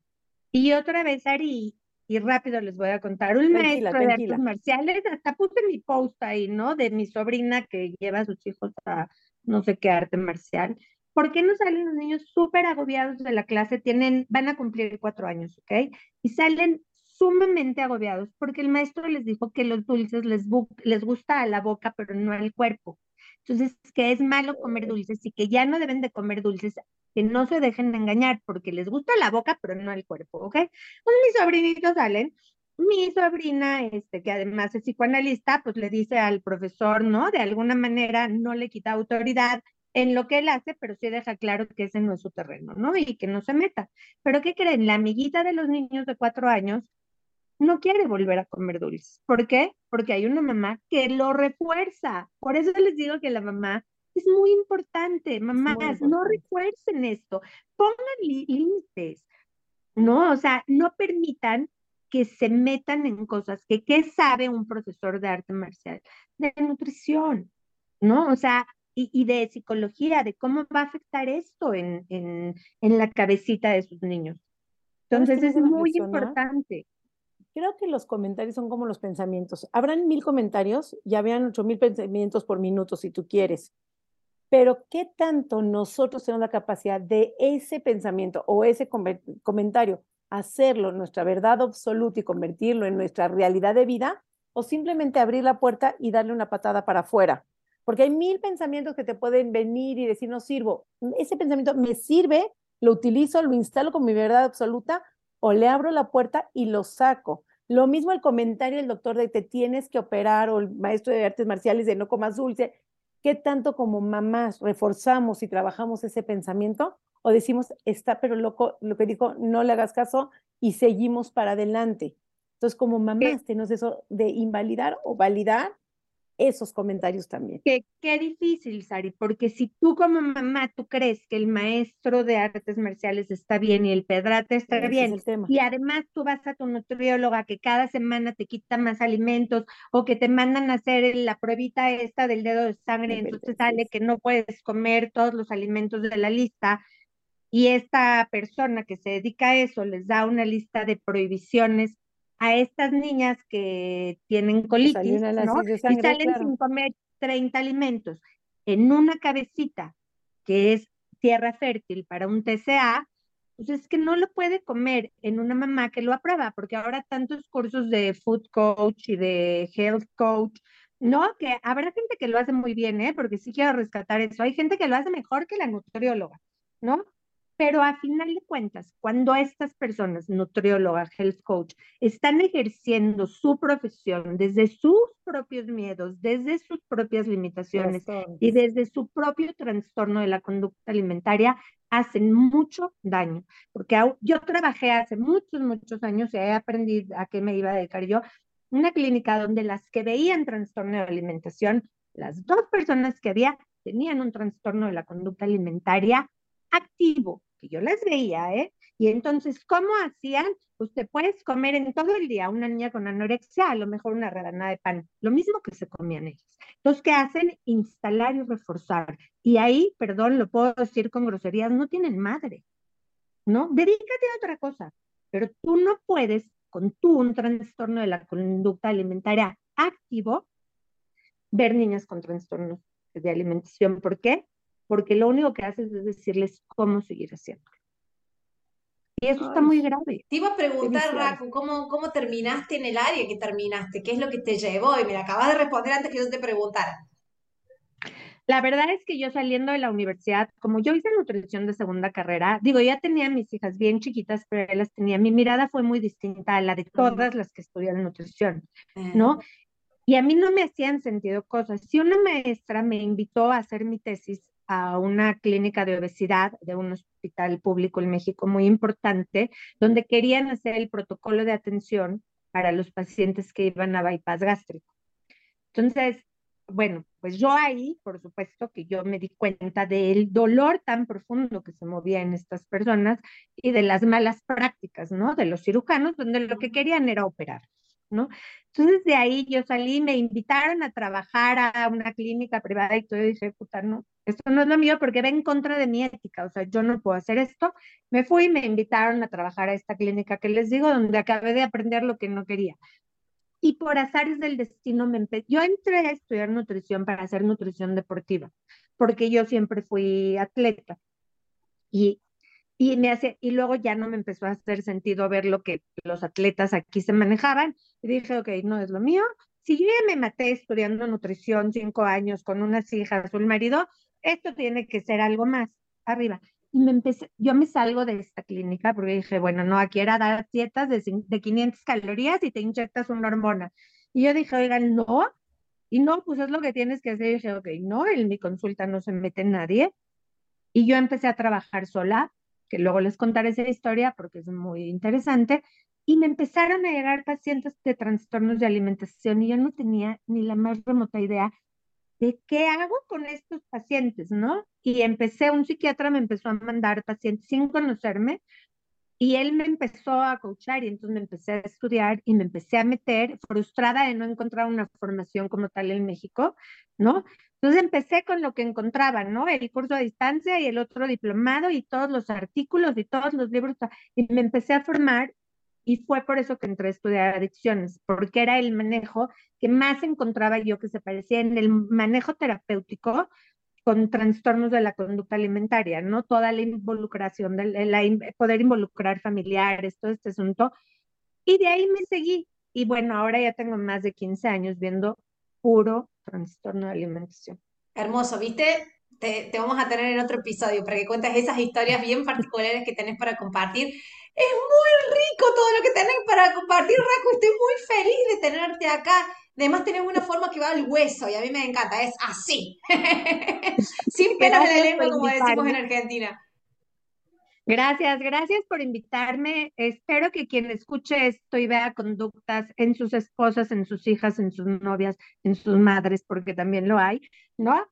Y otra vez, Ari, y rápido les voy a contar, un maestro de artes marciales, hasta puse mi post ahí, ¿no? De mi sobrina que lleva a sus hijos a no sé qué arte marcial. ¿Por qué no salen los niños súper agobiados de la clase? Tienen, van a cumplir cuatro años, ¿ok? Y salen sumamente agobiados porque el maestro les dijo que los dulces les, les gusta a la boca, pero no al cuerpo. Entonces, que es malo comer dulces y que ya no deben de comer dulces, que no se dejen de engañar porque les gusta la boca, pero no al cuerpo, ¿ok? Entonces mis sobrinitos salen, mi sobrina, este, que además es psicoanalista, pues le dice al profesor, ¿no? De alguna manera no le quita autoridad en lo que él hace, pero sí deja claro que ese no es su terreno, ¿no? Y que no se meta. Pero ¿qué creen? La amiguita de los niños de cuatro años no quiere volver a comer dulces. ¿Por qué? Porque hay una mamá que lo refuerza. Por eso les digo que la mamá es muy importante. Mamás, no refuercen esto. Pongan límites. ¿No? O sea, no permitan que se metan en cosas que, ¿qué sabe un profesor de arte marcial? De nutrición, ¿no? O sea, y, de psicología, de cómo va a afectar esto en, en, en la cabecita de sus niños. Entonces es muy importante creo que los comentarios son como los pensamientos. Habrán mil comentarios y habrán ocho mil pensamientos por minuto si tú quieres. Pero ¿qué tanto nosotros tenemos la capacidad de ese pensamiento o ese comentario hacerlo nuestra verdad absoluta y convertirlo en nuestra realidad de vida? O simplemente abrir la puerta y darle una patada para afuera. Porque hay mil pensamientos que te pueden venir y decir, no sirvo. Ese pensamiento me sirve, lo utilizo, lo instalo con mi verdad absoluta o le abro la puerta y lo saco. Lo mismo el comentario del doctor de te tienes que operar o el maestro de artes marciales de no comas dulce. ¿Qué tanto como mamás reforzamos y trabajamos ese pensamiento? O decimos, está pero loco, lo que dijo, no le hagas caso y seguimos para adelante. Entonces, como mamás, tenemos eso de invalidar o validar esos comentarios también. Qué, qué difícil, Sari, porque si tú como mamá, tú crees que el maestro de artes marciales está bien y el pedrate está bien, y además tú vas a tu nutrióloga que cada semana te quita más alimentos o que te mandan a hacer la pruebita esta del dedo de sangre, entonces sale que no puedes comer todos los alimentos de la lista, y esta persona que se dedica a eso les da una lista de prohibiciones a estas niñas que tienen colitis, ¿no? y salen sin comer 30 alimentos en una cabecita que es tierra fértil para un TCA, pues es que no lo puede comer en una mamá que lo aprueba, porque ahora tantos cursos de food coach y de health coach, ¿no? Que habrá gente que lo hace muy bien, ¿eh? Porque sí quiero rescatar eso. Hay gente que lo hace mejor que la nutrióloga, ¿no? Pero a final de cuentas, cuando estas personas, nutriólogas, health coach, están ejerciendo su profesión desde sus propios miedos, desde sus propias limitaciones y desde su propio trastorno de la conducta alimentaria, hacen mucho daño. Porque yo trabajé hace muchos, muchos años y he aprendido a qué me iba a dedicar yo, una clínica donde las que veían trastorno de alimentación, las dos personas que había tenían un trastorno de la conducta alimentaria activo yo las veía, ¿eh? Y entonces, ¿cómo hacían? Pues te puedes comer en todo el día una niña con anorexia, a lo mejor una rebanada de pan, lo mismo que se comían ellos. Entonces, ¿qué hacen? Instalar y reforzar. Y ahí, perdón, lo puedo decir con groserías, no tienen madre, ¿no? Dedícate a otra cosa, pero tú no puedes, con tú un trastorno de la conducta alimentaria activo, ver niñas con trastornos de alimentación. ¿Por qué? Porque lo único que haces es decirles cómo seguir haciendo. Y eso está muy grave. Te iba a preguntar, Raku, ¿cómo, ¿cómo terminaste en el área que terminaste? ¿Qué es lo que te llevó? Y me acabas de responder antes que yo te preguntara. La verdad es que yo saliendo de la universidad, como yo hice nutrición de segunda carrera, digo, ya tenía mis hijas bien chiquitas, pero ellas tenía, mi mirada fue muy distinta a la de todas las que estudian nutrición, ¿no? Y a mí no me hacían sentido cosas. Si una maestra me invitó a hacer mi tesis a una clínica de obesidad de un hospital público en México muy importante, donde querían hacer el protocolo de atención para los pacientes que iban a bypass gástrico. Entonces, bueno, pues yo ahí, por supuesto que yo me di cuenta del dolor tan profundo que se movía en estas personas y de las malas prácticas, ¿no? De los cirujanos, donde lo que querían era operar. ¿no? Entonces de ahí yo salí, me invitaron a trabajar a una clínica privada y todo, y dije, puta, no, esto no es lo mío porque va en contra de mi ética, o sea, yo no puedo hacer esto. Me fui me invitaron a trabajar a esta clínica que les digo, donde acabé de aprender lo que no quería. Y por azares del destino me yo entré a estudiar nutrición para hacer nutrición deportiva, porque yo siempre fui atleta. Y y me hace, y luego ya no me empezó a hacer sentido ver lo que los atletas aquí se manejaban. Y dije, ok, no es lo mío. Si yo ya me maté estudiando nutrición cinco años con unas hijas, un marido, esto tiene que ser algo más arriba. Y me empecé, yo me salgo de esta clínica porque dije, bueno, no, aquí era dar dietas de, de 500 calorías y te inyectas una hormona. Y yo dije, oigan, no. Y no, pues es lo que tienes que hacer. Y dije, ok, no, en mi consulta no se mete nadie. Y yo empecé a trabajar sola que luego les contaré esa historia porque es muy interesante, y me empezaron a llegar pacientes de trastornos de alimentación y yo no tenía ni la más remota idea de qué hago con estos pacientes, ¿no? Y empecé, un psiquiatra me empezó a mandar pacientes sin conocerme y él me empezó a coachar y entonces me empecé a estudiar y me empecé a meter frustrada de no encontrar una formación como tal en México, ¿no? Entonces empecé con lo que encontraba, ¿no? El curso a distancia y el otro diplomado y todos los artículos y todos los libros. Y me empecé a formar y fue por eso que entré a estudiar adicciones, porque era el manejo que más encontraba yo que se parecía en el manejo terapéutico con trastornos de la conducta alimentaria, ¿no? Toda la involucración, de poder involucrar familiares, todo este asunto. Y de ahí me seguí. Y bueno, ahora ya tengo más de 15 años viendo puro trastorno de alimentación. Hermoso, ¿viste? Te, te, vamos a tener en otro episodio para que cuentes esas historias bien particulares que tenés para compartir. Es muy rico todo lo que tenés para compartir, Raco. Estoy muy feliz de tenerte acá. Además, tenés una forma que va al hueso y a mí me encanta. Es así. Sin penas de lengua, como decimos en Argentina. Gracias, gracias por invitarme. Espero que quien escuche esto y vea conductas en sus esposas, en sus hijas, en sus novias, en sus madres, porque también lo hay, ¿no?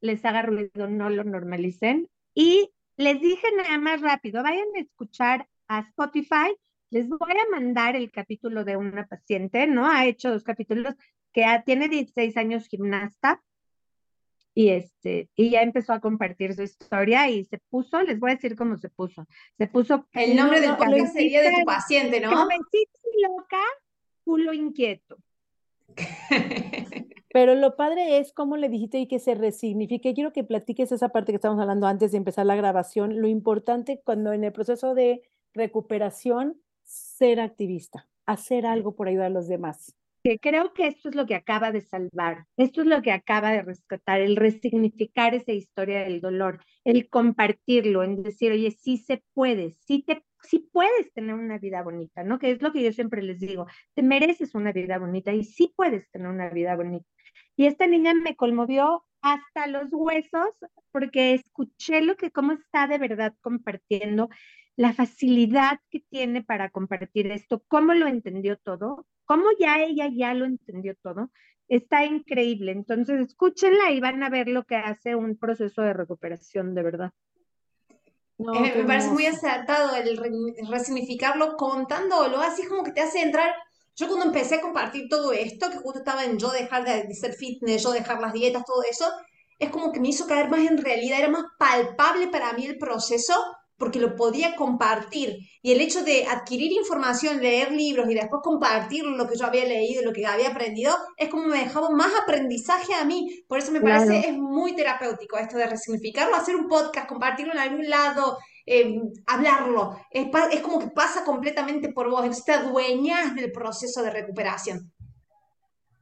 Les haga ruido, no lo normalicen. Y les dije nada más rápido, vayan a escuchar a Spotify. Les voy a mandar el capítulo de una paciente, ¿no? Ha hecho dos capítulos que tiene 16 años gimnasta, y este y ya empezó a compartir su historia y se puso, les voy a decir cómo se puso. Se puso el nombre del podcast sería de tu paciente, ¿no? loca, culo inquieto. Pero lo padre es cómo le dijiste y que se resignifique. Quiero que platiques esa parte que estábamos hablando antes de empezar la grabación. Lo importante cuando en el proceso de recuperación, ser activista, hacer algo por ayudar a los demás. que creo que esto es lo que acaba de salvar, esto es lo que acaba de rescatar, el resignificar esa historia del dolor, el compartirlo, en decir, oye, sí se puede, sí te sí puedes tener una vida bonita, ¿no? Que es lo que yo siempre les digo, te mereces una vida bonita y sí puedes tener una vida bonita. Y esta niña me conmovió hasta los huesos porque escuché lo que, cómo está de verdad compartiendo, la facilidad que tiene para compartir esto, cómo lo entendió todo, cómo ya ella ya lo entendió todo, está increíble. Entonces, escúchenla y van a ver lo que hace un proceso de recuperación de verdad. Eh, me parece muy acertado el, resignificarlo contándolo, así como que te hace entrar. Yo cuando empecé a compartir todo esto, que justo estaba en yo dejar de, de ser fitness, yo dejar las dietas, todo eso, es como que me hizo caer más en realidad, era más palpable para mí el proceso porque lo podía compartir. Y el hecho de adquirir información, leer libros y después compartir lo que yo había leído, lo que había aprendido, es como me dejaba más aprendizaje a mí. Por eso me parece es muy terapéutico esto de resignificarlo, hacer un podcast, compartirlo en algún lado, em, hablarlo. Es, es, como que pasa completamente por vos, te adueñas del proceso de recuperación.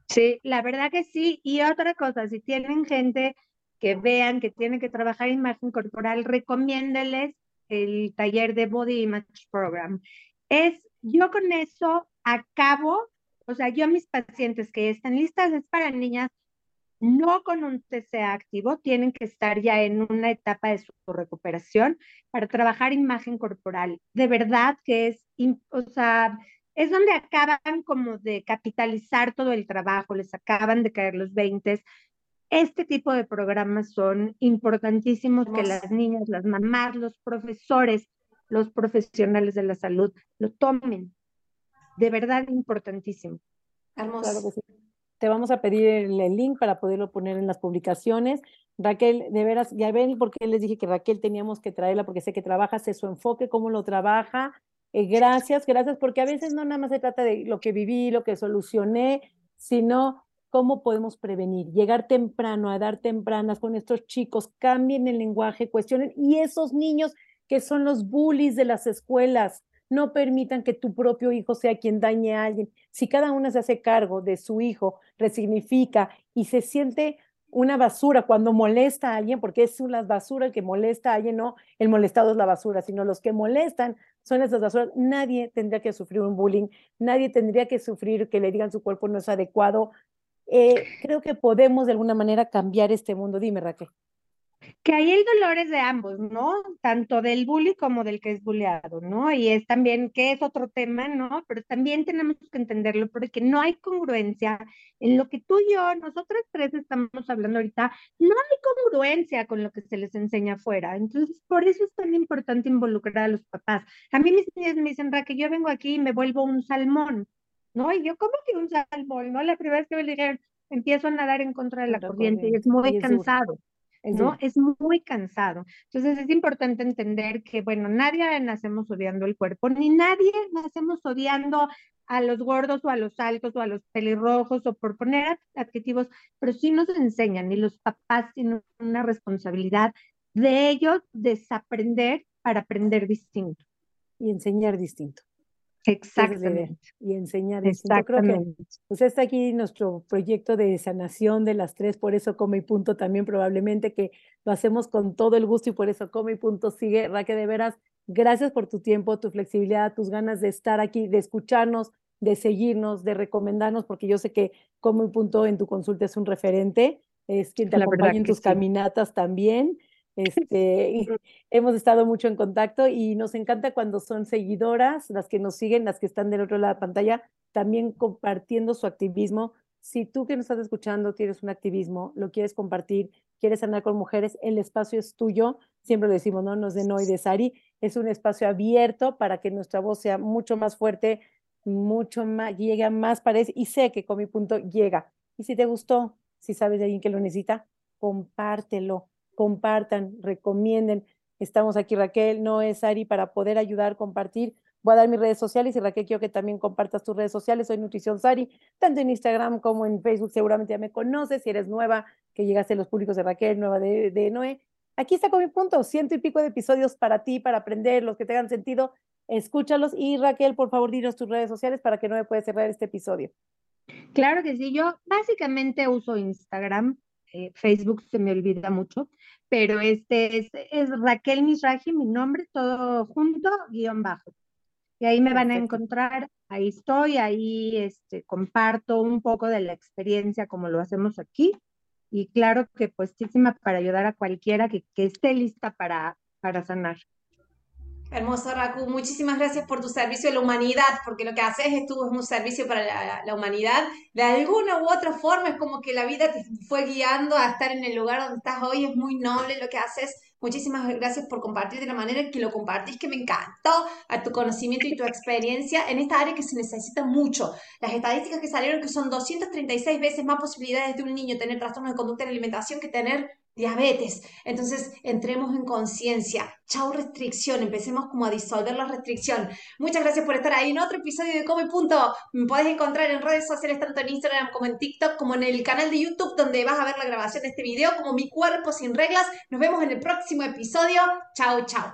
Sí, la verdad que sí. Y otra cosa, si tienen gente que vean que tiene que trabajar imagen corporal, recomiéndeles el taller de Body Image Program. Es, yo con eso acabo, o sea, yo mis pacientes que están listas es para niñas no con un TCA activo, tienen que estar ya en una etapa de su recuperación para trabajar imagen corporal. De verdad que es, o sea, es donde acaban como de capitalizar todo el trabajo, les acaban de caer los 20, este tipo de programas son importantísimos que las niñas, las mamás, los profesores, los profesionales de la salud lo tomen. De verdad importantísimo. Hermoso. Te vamos a pedir el, link para poderlo poner en las publicaciones. Raquel, de veras, ya ven por qué les dije que Raquel teníamos que traerla, porque sé que trabaja, sé su enfoque, cómo lo trabaja. Eh, gracias, gracias, porque a veces no nada más se trata de lo que viví, lo que solucioné, sino cómo podemos prevenir, llegar temprano, a dar tempranas con estos chicos, cambien el lenguaje, cuestionen, y esos niños que son los bullies de las escuelas, no permitan que tu propio hijo sea quien dañe a alguien. Si cada una se hace cargo de su hijo, resignifica y se siente una basura cuando molesta a alguien, porque es una basura el que molesta a alguien, no el molestado es la basura, sino los que molestan son esas basuras. Nadie tendría que sufrir un bullying, nadie tendría que sufrir que le digan su cuerpo no es adecuado, eh, creo que podemos de alguna manera cambiar este mundo. Dime, Raquel. Que ahí el dolor es de ambos, ¿no? Tanto del bully como del que es bulleado, ¿no? Y es también, que es otro tema, ¿no? Pero también tenemos que entenderlo porque no hay congruencia en lo que tú y yo, nosotros tres estamos hablando ahorita, no hay congruencia con lo que se les enseña afuera. Entonces, por eso es tan importante involucrar a los papás. A mí mis niños me dicen, Raquel, yo vengo aquí y me vuelvo un salmón. ¿No? Y yo, ¿cómo que un salmón? ¿No? La primera vez que me dijeron, empiezo a nadar en contra de la corriente, y es muy cansado. ¿no? Es muy cansado. Entonces es importante entender que, bueno, nadie nacemos odiando el cuerpo, ni nadie nacemos odiando a los gordos o a los altos o a los pelirrojos o por poner adjetivos, pero sí nos enseñan y los papás tienen una responsabilidad de ellos desaprender para aprender distinto. Y enseñar distinto. Exactamente. Y enseñar. Creo que, pues está aquí nuestro proyecto de sanación de las tres, por eso Come y Punto también probablemente que lo hacemos con todo el gusto y por eso Come y Punto sigue. Raque, de veras, gracias por tu tiempo, tu flexibilidad, tus ganas de estar aquí, de escucharnos, de seguirnos, de recomendarnos, porque yo sé que Come y Punto en tu consulta es un referente, es quien te acompaña en tus caminatas también. Este, hemos estado mucho en contacto y nos encanta cuando son seguidoras, las que nos siguen, las que están del otro lado de la pantalla, también compartiendo su activismo. Si tú que nos estás escuchando tienes un activismo, lo quieres compartir, quieres andar con mujeres, el espacio es tuyo. Siempre lo decimos, ¿no? Nos de no y de Sari. Es un espacio abierto para que nuestra voz sea mucho más fuerte, mucho más, llegue a más paredes y sé que con mi punto llega. Y si te gustó, si sabes de alguien que lo necesita, compártelo compartan, recomienden. Estamos aquí Raquel, no es Ari, para poder ayudar, compartir. Voy a dar mis redes sociales y Raquel, quiero que también compartas tus redes sociales. Soy Nutrición Sari, tanto en Instagram como en Facebook. Seguramente ya me conoces. Si eres nueva, que llegaste a los públicos de Raquel, nueva de, Noé. Aquí está con mi punto, ciento y pico de episodios para ti, para aprender, los que tengan sentido. escúchalos. Y Raquel, por favor, dinos tus redes sociales para que no me puedas cerrar este episodio. Claro que sí, yo básicamente uso Instagram, eh, Facebook se me olvida mucho, pero este es, es Raquel Misraji, mi nombre, todo junto, guion bajo. Y ahí me van a encontrar, ahí estoy, ahí este, comparto un poco de la experiencia como lo hacemos aquí. Y claro que puestísima para ayudar a cualquiera que, que esté lista para, para sanar. Hermoso, Raku. Muchísimas gracias por tu servicio a la humanidad, porque lo que haces es, tú, es un servicio para la, la, humanidad. De alguna u otra forma es como que la vida te fue guiando a estar en el lugar donde estás hoy. Es muy noble lo que haces. Muchísimas gracias por compartir de la manera en que lo compartís, que me encantó a tu conocimiento y tu experiencia en esta área que se necesita mucho. Las estadísticas que salieron que son 236 veces más posibilidades de un niño tener trastornos de conducta en alimentación que tener diabetes. Entonces, entremos en conciencia. Chau restricción, empecemos como a disolver la restricción. Muchas gracias por estar ahí en otro episodio de Come Punto. Me podés encontrar en redes sociales, tanto en Instagram como en TikTok, como en el canal de YouTube, donde vas a ver la grabación de este video, como Mi Cuerpo Sin Reglas. Nos vemos en el próximo episodio. Chau, chau.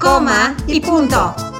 Coma y punto.